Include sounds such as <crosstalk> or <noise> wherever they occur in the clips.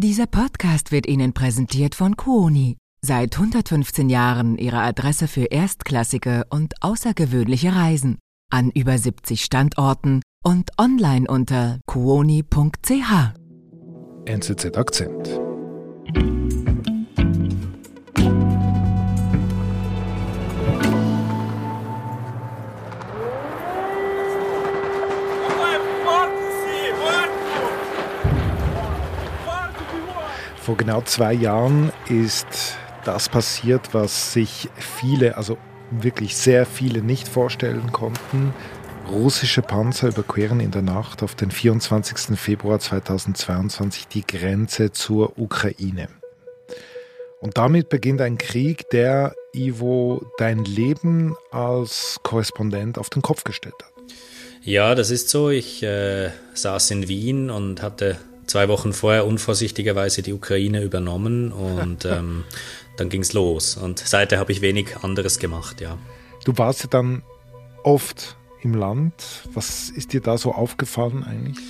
Dieser Podcast wird Ihnen präsentiert von Kuoni. Seit 115 Jahren Ihre Adresse für erstklassige und außergewöhnliche Reisen. An über 70 Standorten und online unter kuoni.ch. NZZ Akzent. Vor genau zwei Jahren ist das passiert, was sich viele, also wirklich sehr viele nicht vorstellen konnten. Russische Panzer überqueren in der Nacht auf den 24. Februar 2022 die Grenze zur Ukraine. Und damit beginnt ein Krieg, der, Ivo, dein Leben als Korrespondent auf den Kopf gestellt hat. Ja, das ist so. Ich äh, saß in Wien und hatte zwei Wochen vorher unvorsichtigerweise die Ukraine übernommen und <laughs> ähm, dann ging es los. Und seither habe ich wenig anderes gemacht, ja. Du warst ja dann oft im Land. Was ist dir da so aufgefallen eigentlich?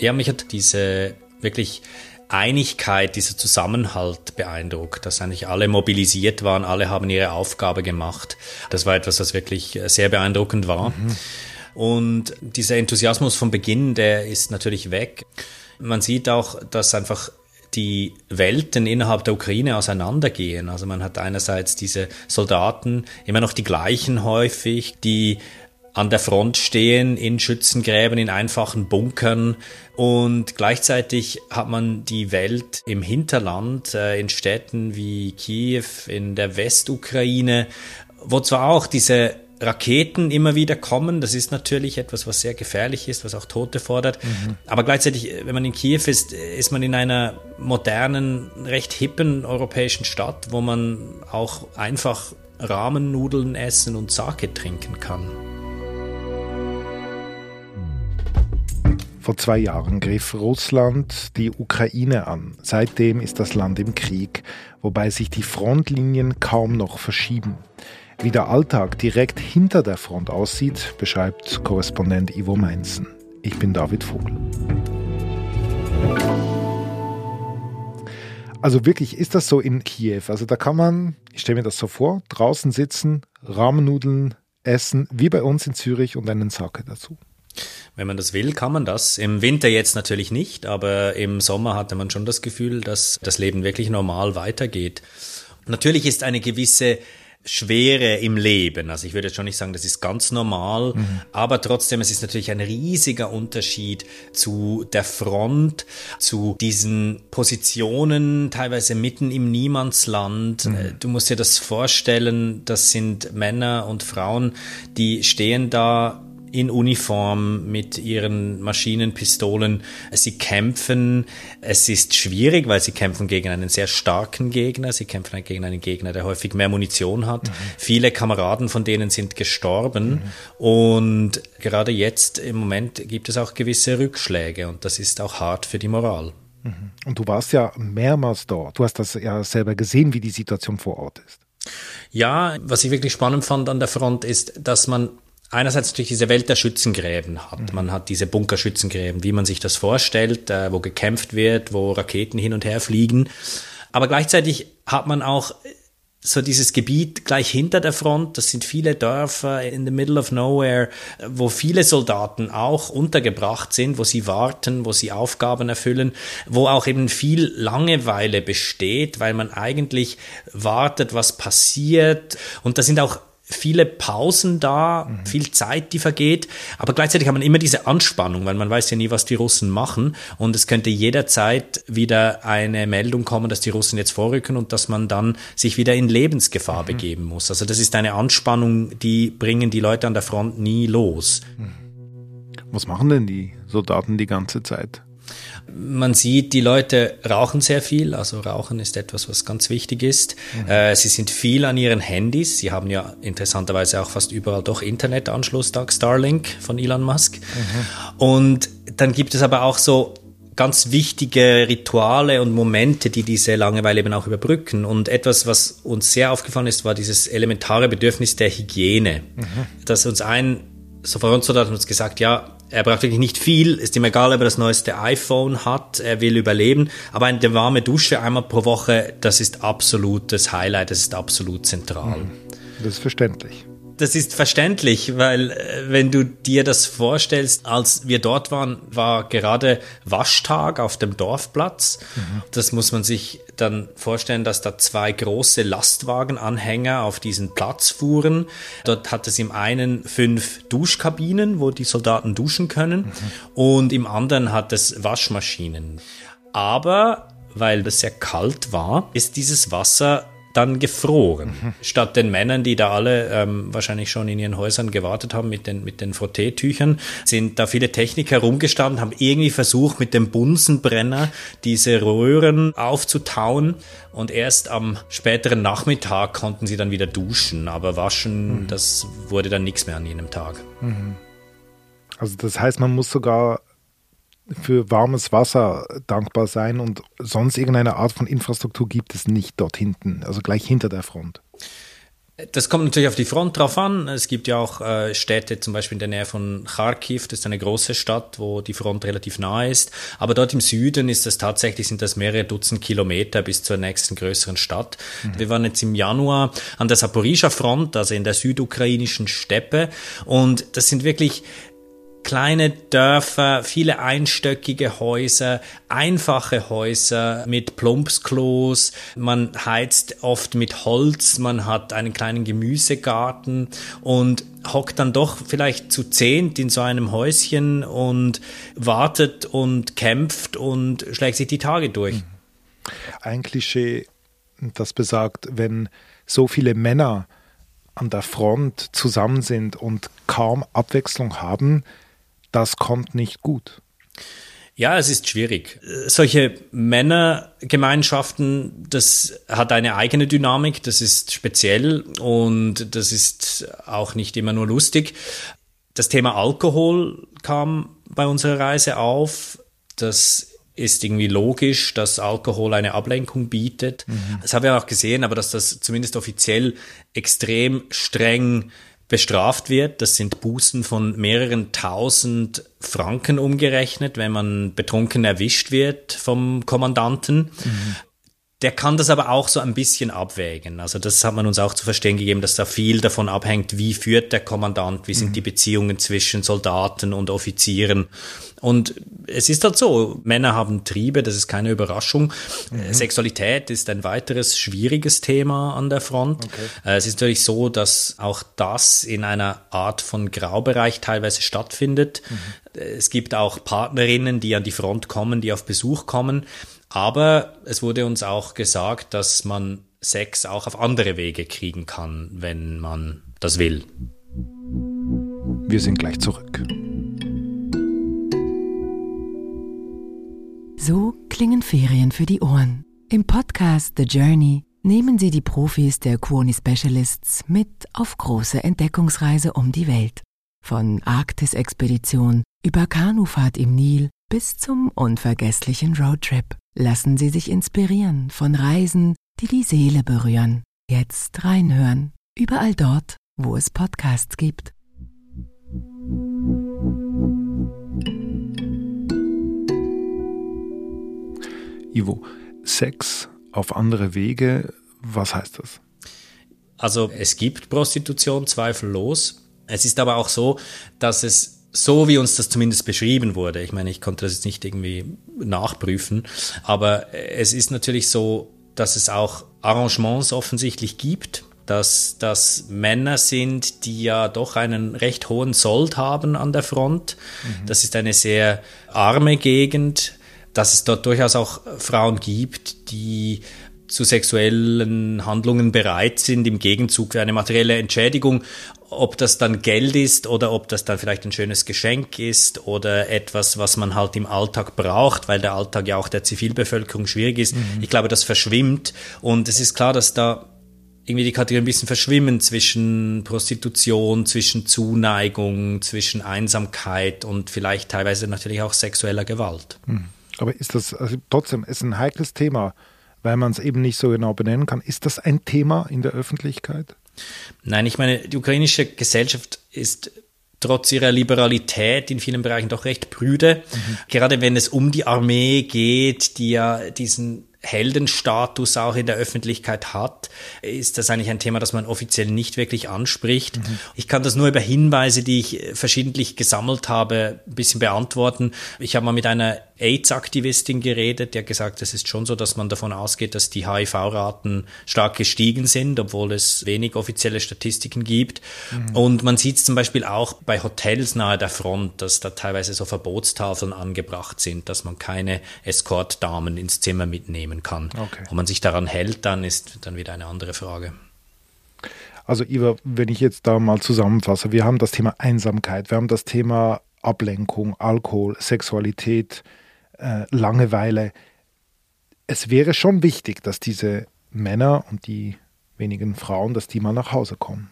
Ja, mich hat diese wirklich Einigkeit, dieser Zusammenhalt beeindruckt, dass eigentlich alle mobilisiert waren, alle haben ihre Aufgabe gemacht. Das war etwas, was wirklich sehr beeindruckend war. Mhm. Und dieser Enthusiasmus vom Beginn, der ist natürlich weg. Man sieht auch, dass einfach die Welten innerhalb der Ukraine auseinandergehen. Also man hat einerseits diese Soldaten, immer noch die gleichen häufig, die an der Front stehen, in Schützengräben, in einfachen Bunkern. Und gleichzeitig hat man die Welt im Hinterland, äh, in Städten wie Kiew, in der Westukraine, wo zwar auch diese Raketen immer wieder kommen. Das ist natürlich etwas, was sehr gefährlich ist, was auch Tote fordert. Mhm. Aber gleichzeitig, wenn man in Kiew ist, ist man in einer modernen, recht hippen europäischen Stadt, wo man auch einfach Rahmennudeln essen und Sake trinken kann. Vor zwei Jahren griff Russland die Ukraine an. Seitdem ist das Land im Krieg, wobei sich die Frontlinien kaum noch verschieben. Wie der Alltag direkt hinter der Front aussieht, beschreibt Korrespondent Ivo Meinzen. Ich bin David Vogel. Also wirklich, ist das so in Kiew? Also da kann man, ich stelle mir das so vor, draußen sitzen, Rahmennudeln essen, wie bei uns in Zürich und einen Sake dazu. Wenn man das will, kann man das. Im Winter jetzt natürlich nicht, aber im Sommer hatte man schon das Gefühl, dass das Leben wirklich normal weitergeht. Natürlich ist eine gewisse Schwere im Leben. Also ich würde jetzt schon nicht sagen, das ist ganz normal, mhm. aber trotzdem, es ist natürlich ein riesiger Unterschied zu der Front, zu diesen Positionen, teilweise mitten im Niemandsland. Mhm. Äh, du musst dir das vorstellen, das sind Männer und Frauen, die stehen da in Uniform mit ihren Maschinenpistolen. Sie kämpfen. Es ist schwierig, weil sie kämpfen gegen einen sehr starken Gegner. Sie kämpfen gegen einen Gegner, der häufig mehr Munition hat. Mhm. Viele Kameraden von denen sind gestorben. Mhm. Und gerade jetzt im Moment gibt es auch gewisse Rückschläge und das ist auch hart für die Moral. Mhm. Und du warst ja mehrmals dort. Du hast das ja selber gesehen, wie die Situation vor Ort ist. Ja, was ich wirklich spannend fand an der Front ist, dass man einerseits natürlich diese Welt der Schützengräben hat. Mhm. Man hat diese Bunkerschützengräben, wie man sich das vorstellt, äh, wo gekämpft wird, wo Raketen hin und her fliegen. Aber gleichzeitig hat man auch so dieses Gebiet gleich hinter der Front, das sind viele Dörfer in the middle of nowhere, wo viele Soldaten auch untergebracht sind, wo sie warten, wo sie Aufgaben erfüllen, wo auch eben viel Langeweile besteht, weil man eigentlich wartet, was passiert. Und da sind auch viele Pausen da, mhm. viel Zeit, die vergeht, aber gleichzeitig hat man immer diese Anspannung, weil man weiß ja nie, was die Russen machen und es könnte jederzeit wieder eine Meldung kommen, dass die Russen jetzt vorrücken und dass man dann sich wieder in Lebensgefahr mhm. begeben muss. Also das ist eine Anspannung, die bringen die Leute an der Front nie los. Mhm. Was machen denn die Soldaten die ganze Zeit? Man sieht, die Leute rauchen sehr viel. Also Rauchen ist etwas, was ganz wichtig ist. Mhm. Äh, sie sind viel an ihren Handys. Sie haben ja interessanterweise auch fast überall doch Internetanschluss dank Starlink von Elon Musk. Mhm. Und dann gibt es aber auch so ganz wichtige Rituale und Momente, die diese Langeweile eben auch überbrücken. Und etwas, was uns sehr aufgefallen ist, war dieses elementare Bedürfnis der Hygiene. Mhm. Dass uns ein so Frontsoldat hat uns gesagt, ja, Er braucht wirklich nicht viel, ist ihm egal, ob er das neueste iPhone hat, er will überleben. Aber eine warme Dusche einmal pro Woche, das ist absolutes Highlight, das ist absolut zentral. Mhm. Das ist verständlich das ist verständlich, weil äh, wenn du dir das vorstellst, als wir dort waren, war gerade Waschtag auf dem Dorfplatz. Mhm. Das muss man sich dann vorstellen, dass da zwei große Lastwagenanhänger auf diesen Platz fuhren. Dort hat es im einen fünf Duschkabinen, wo die Soldaten duschen können, mhm. und im anderen hat es Waschmaschinen. Aber weil es sehr kalt war, ist dieses Wasser dann gefroren. Mhm. Statt den Männern, die da alle ähm, wahrscheinlich schon in ihren Häusern gewartet haben mit den, mit den Frotteetüchern, sind da viele Techniker rumgestanden, haben irgendwie versucht, mit dem Bunsenbrenner diese Röhren aufzutauen. Und erst am späteren Nachmittag konnten sie dann wieder duschen. Aber waschen, mhm. das wurde dann nichts mehr an jenem Tag. Mhm. Also das heißt, man muss sogar für warmes Wasser dankbar sein und sonst irgendeine Art von Infrastruktur gibt es nicht dort hinten, also gleich hinter der Front. Das kommt natürlich auf die Front drauf an. Es gibt ja auch äh, Städte, zum Beispiel in der Nähe von Kharkiv, das ist eine große Stadt, wo die Front relativ nahe ist. Aber dort im Süden ist das tatsächlich, sind das mehrere Dutzend Kilometer bis zur nächsten größeren Stadt. Mhm. Wir waren jetzt im Januar an der Saporischer Front, also in der südukrainischen Steppe. Und das sind wirklich kleine Dörfer, viele einstöckige Häuser, einfache Häuser mit Plumpsklos. Man heizt oft mit Holz, man hat einen kleinen Gemüsegarten und hockt dann doch vielleicht zu zehnt in so einem Häuschen und wartet und kämpft und schlägt sich die Tage durch. Mhm. Ein Klischee, das besagt, wenn so viele Männer an der Front zusammen sind und kaum Abwechslung haben, das kommt nicht gut. Ja, es ist schwierig. Solche Männergemeinschaften, das hat eine eigene Dynamik, das ist speziell und das ist auch nicht immer nur lustig. Das Thema Alkohol kam bei unserer Reise auf. Das ist irgendwie logisch, dass Alkohol eine Ablenkung bietet. Mhm. Das haben wir auch gesehen, aber dass das zumindest offiziell extrem streng bestraft wird. Das sind Bußen von mehreren tausend Franken umgerechnet, wenn man betrunken erwischt wird vom Kommandanten. Mhm. Der kann das aber auch so ein bisschen abwägen. Also das hat man uns auch zu verstehen gegeben, dass da viel davon abhängt, wie führt der Kommandant, wie sind mhm. die Beziehungen zwischen Soldaten und Offizieren. Und es ist halt so, Männer haben Triebe, das ist keine Überraschung. Mhm. Sexualität ist ein weiteres schwieriges Thema an der Front. Okay. Äh, es ist natürlich so, dass auch das in einer Art von Graubereich teilweise stattfindet. Mhm. Es gibt auch Partnerinnen, die an die Front kommen, die auf Besuch kommen. Aber es wurde uns auch gesagt, dass man Sex auch auf andere Wege kriegen kann, wenn man das will. Wir sind gleich zurück. So klingen Ferien für die Ohren. Im Podcast The Journey nehmen Sie die Profis der Kuoni Specialists mit auf große Entdeckungsreise um die Welt. Von Arktis-Expedition über Kanufahrt im Nil bis zum unvergesslichen Roadtrip. Lassen Sie sich inspirieren von Reisen, die die Seele berühren. Jetzt reinhören. Überall dort, wo es Podcasts gibt. Ivo, Sex auf andere Wege, was heißt das? Also es gibt Prostitution zweifellos. Es ist aber auch so, dass es so wie uns das zumindest beschrieben wurde, ich meine, ich konnte das jetzt nicht irgendwie nachprüfen, aber es ist natürlich so, dass es auch Arrangements offensichtlich gibt, dass das Männer sind, die ja doch einen recht hohen Sold haben an der Front. Mhm. Das ist eine sehr arme Gegend, dass es dort durchaus auch Frauen gibt, die zu sexuellen Handlungen bereit sind im Gegenzug für eine materielle Entschädigung ob das dann Geld ist oder ob das dann vielleicht ein schönes Geschenk ist oder etwas, was man halt im Alltag braucht, weil der Alltag ja auch der Zivilbevölkerung schwierig ist. Mhm. Ich glaube, das verschwimmt und es ist klar, dass da irgendwie die Kategorien ein bisschen verschwimmen zwischen Prostitution, zwischen Zuneigung, zwischen Einsamkeit und vielleicht teilweise natürlich auch sexueller Gewalt. Mhm. Aber ist das also trotzdem ist ein heikles Thema, weil man es eben nicht so genau benennen kann. Ist das ein Thema in der Öffentlichkeit? Nein, ich meine, die ukrainische Gesellschaft ist trotz ihrer Liberalität in vielen Bereichen doch recht prüde. Mhm. Gerade wenn es um die Armee geht, die ja diesen Heldenstatus auch in der Öffentlichkeit hat, ist das eigentlich ein Thema, das man offiziell nicht wirklich anspricht. Mhm. Ich kann das nur über Hinweise, die ich verschiedentlich gesammelt habe, ein bisschen beantworten. Ich habe mal mit einer AIDS-Aktivistin geredet, die hat gesagt, es ist schon so, dass man davon ausgeht, dass die HIV-Raten stark gestiegen sind, obwohl es wenig offizielle Statistiken gibt. Mhm. Und man sieht es zum Beispiel auch bei Hotels nahe der Front, dass da teilweise so Verbotstafeln angebracht sind, dass man keine Escort-Damen ins Zimmer mitnehmen kann. Okay. Ob man sich daran hält, dann ist dann wieder eine andere Frage. Also Iva, wenn ich jetzt da mal zusammenfasse, wir haben das Thema Einsamkeit, wir haben das Thema Ablenkung, Alkohol, Sexualität, äh, Langeweile. Es wäre schon wichtig, dass diese Männer und die wenigen Frauen, dass die mal nach Hause kommen.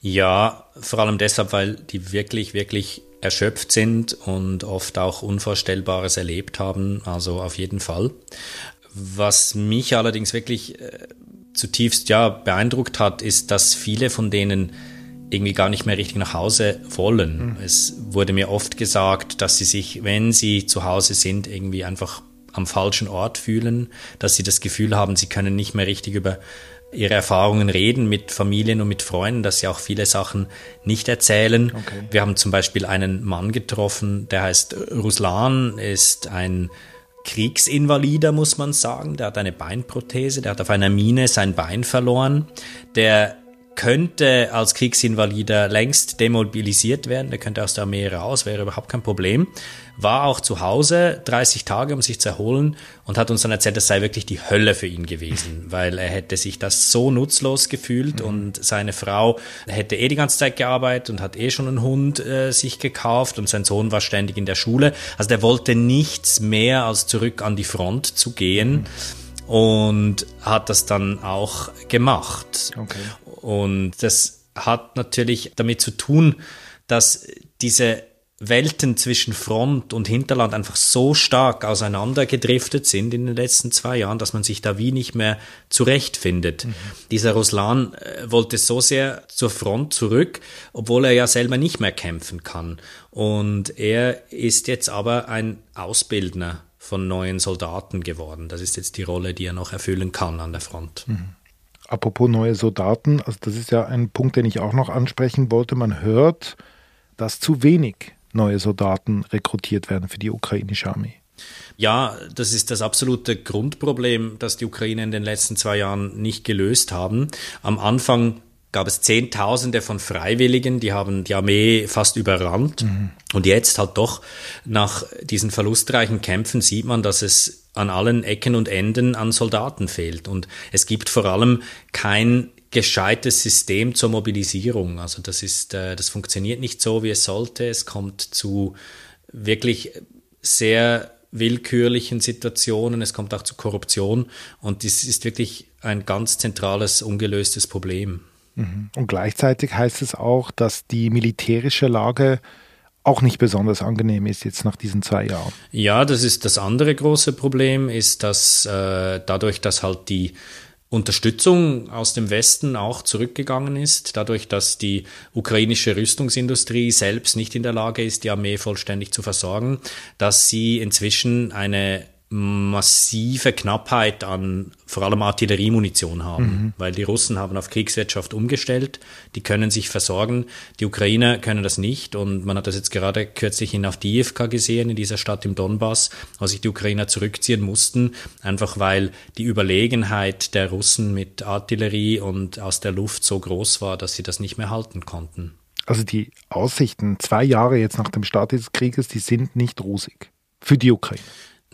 Ja, vor allem deshalb, weil die wirklich, wirklich erschöpft sind und oft auch Unvorstellbares erlebt haben. Also auf jeden Fall. Was mich allerdings wirklich äh, zutiefst ja beeindruckt hat, ist, dass viele von denen irgendwie gar nicht mehr richtig nach Hause wollen. Mhm. Es wurde mir oft gesagt, dass sie sich, wenn sie zu Hause sind, irgendwie einfach am falschen Ort fühlen, dass sie das Gefühl haben, sie können nicht mehr richtig über ihre Erfahrungen reden mit Familien und mit Freunden, dass sie auch viele Sachen nicht erzählen. Okay. Wir haben zum Beispiel einen Mann getroffen, der heißt Ruslan, ist ein Kriegsinvalider, muss man sagen. Der hat eine Beinprothese, der hat auf einer Mine sein Bein verloren. Der könnte als Kriegsinvalider längst demobilisiert werden, der könnte aus der Armee raus, wäre überhaupt kein Problem. War auch zu Hause 30 Tage, um sich zu erholen und hat uns dann erzählt, das sei wirklich die Hölle für ihn gewesen, <laughs> weil er hätte sich das so nutzlos gefühlt mhm. und seine Frau hätte eh die ganze Zeit gearbeitet und hat eh schon einen Hund äh, sich gekauft und sein Sohn war ständig in der Schule. Also der wollte nichts mehr als zurück an die Front zu gehen. Mhm und hat das dann auch gemacht. Okay. Und das hat natürlich damit zu tun, dass diese Welten zwischen Front und Hinterland einfach so stark auseinandergedriftet sind in den letzten zwei Jahren, dass man sich da wie nicht mehr zurechtfindet. Mhm. Dieser Ruslan äh, wollte so sehr zur Front zurück, obwohl er ja selber nicht mehr kämpfen kann. Und er ist jetzt aber ein Ausbildner von neuen Soldaten geworden. Das ist jetzt die Rolle, die er noch erfüllen kann an der Front. Mhm. Apropos neue Soldaten, also das ist ja ein Punkt, den ich auch noch ansprechen wollte. Man hört, dass zu wenig neue Soldaten rekrutiert werden für die ukrainische Armee. Ja, das ist das absolute Grundproblem, das die Ukraine in den letzten zwei Jahren nicht gelöst haben. Am Anfang gab es Zehntausende von Freiwilligen, die haben die Armee fast überrannt. Mhm. Und jetzt halt doch nach diesen verlustreichen Kämpfen sieht man, dass es an allen Ecken und Enden an Soldaten fehlt. Und es gibt vor allem kein gescheites System zur Mobilisierung. Also das ist, äh, das funktioniert nicht so, wie es sollte. Es kommt zu wirklich sehr willkürlichen Situationen, es kommt auch zu Korruption und das ist wirklich ein ganz zentrales, ungelöstes Problem. Und gleichzeitig heißt es auch, dass die militärische Lage auch nicht besonders angenehm ist jetzt nach diesen zwei Jahren. Ja, das ist das andere große Problem, ist, dass äh, dadurch, dass halt die Unterstützung aus dem Westen auch zurückgegangen ist, dadurch, dass die ukrainische Rüstungsindustrie selbst nicht in der Lage ist, die Armee vollständig zu versorgen, dass sie inzwischen eine massive Knappheit an vor allem Artilleriemunition haben, mhm. weil die Russen haben auf Kriegswirtschaft umgestellt, die können sich versorgen, die Ukrainer können das nicht und man hat das jetzt gerade kürzlich in Avdiivka gesehen, in dieser Stadt im Donbass, wo sich die Ukrainer zurückziehen mussten, einfach weil die Überlegenheit der Russen mit Artillerie und aus der Luft so groß war, dass sie das nicht mehr halten konnten. Also die Aussichten zwei Jahre jetzt nach dem Start des Krieges, die sind nicht rosig für die Ukraine.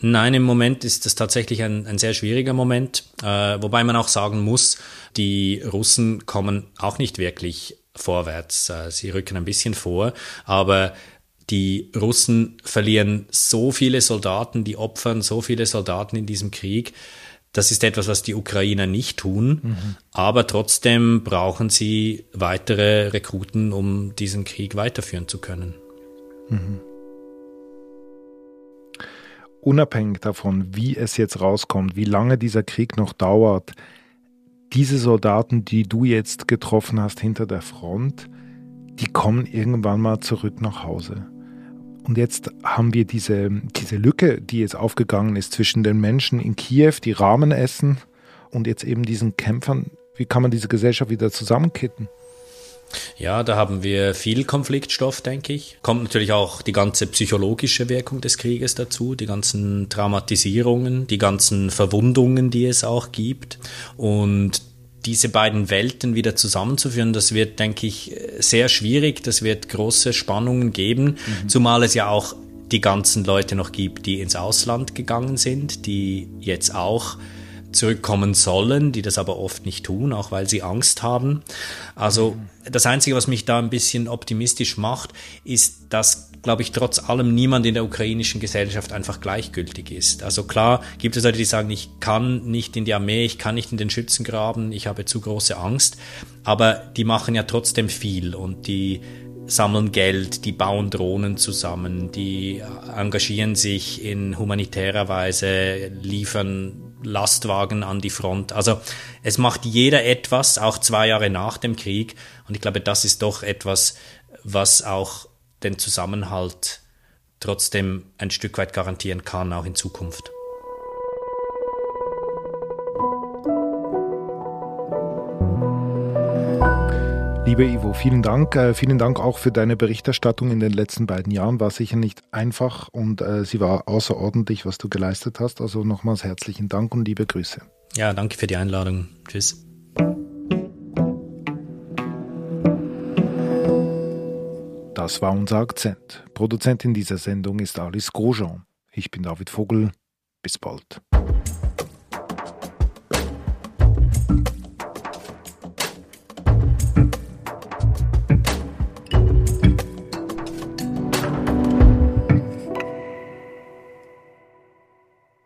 Nein, im Moment ist das tatsächlich ein, ein sehr schwieriger Moment, äh, wobei man auch sagen muss, die Russen kommen auch nicht wirklich vorwärts. Äh, sie rücken ein bisschen vor, aber die Russen verlieren so viele Soldaten, die opfern so viele Soldaten in diesem Krieg. Das ist etwas, was die Ukrainer nicht tun, mhm. aber trotzdem brauchen sie weitere Rekruten, um diesen Krieg weiterführen zu können. Mhm unabhängig davon, wie es jetzt rauskommt, wie lange dieser Krieg noch dauert, diese Soldaten, die du jetzt getroffen hast hinter der Front, die kommen irgendwann mal zurück nach Hause. Und jetzt haben wir diese, diese Lücke, die jetzt aufgegangen ist zwischen den Menschen in Kiew, die Rahmen essen, und jetzt eben diesen Kämpfern. Wie kann man diese Gesellschaft wieder zusammenkitten? Ja, da haben wir viel Konfliktstoff, denke ich. Kommt natürlich auch die ganze psychologische Wirkung des Krieges dazu, die ganzen Traumatisierungen, die ganzen Verwundungen, die es auch gibt. Und diese beiden Welten wieder zusammenzuführen, das wird, denke ich, sehr schwierig. Das wird große Spannungen geben, mhm. zumal es ja auch die ganzen Leute noch gibt, die ins Ausland gegangen sind, die jetzt auch zurückkommen sollen, die das aber oft nicht tun, auch weil sie Angst haben. Also das Einzige, was mich da ein bisschen optimistisch macht, ist, dass, glaube ich, trotz allem niemand in der ukrainischen Gesellschaft einfach gleichgültig ist. Also klar gibt es Leute, die sagen, ich kann nicht in die Armee, ich kann nicht in den Schützengraben, ich habe zu große Angst, aber die machen ja trotzdem viel und die sammeln Geld, die bauen Drohnen zusammen, die engagieren sich in humanitärer Weise, liefern Lastwagen an die Front. Also es macht jeder etwas, auch zwei Jahre nach dem Krieg. Und ich glaube, das ist doch etwas, was auch den Zusammenhalt trotzdem ein Stück weit garantieren kann, auch in Zukunft. Lieber Ivo, vielen Dank. Äh, vielen Dank auch für deine Berichterstattung in den letzten beiden Jahren. War sicher nicht einfach und äh, sie war außerordentlich, was du geleistet hast. Also nochmals herzlichen Dank und liebe Grüße. Ja, danke für die Einladung. Tschüss. Das war unser Akzent. Produzentin dieser Sendung ist Alice Grosjean. Ich bin David Vogel. Bis bald.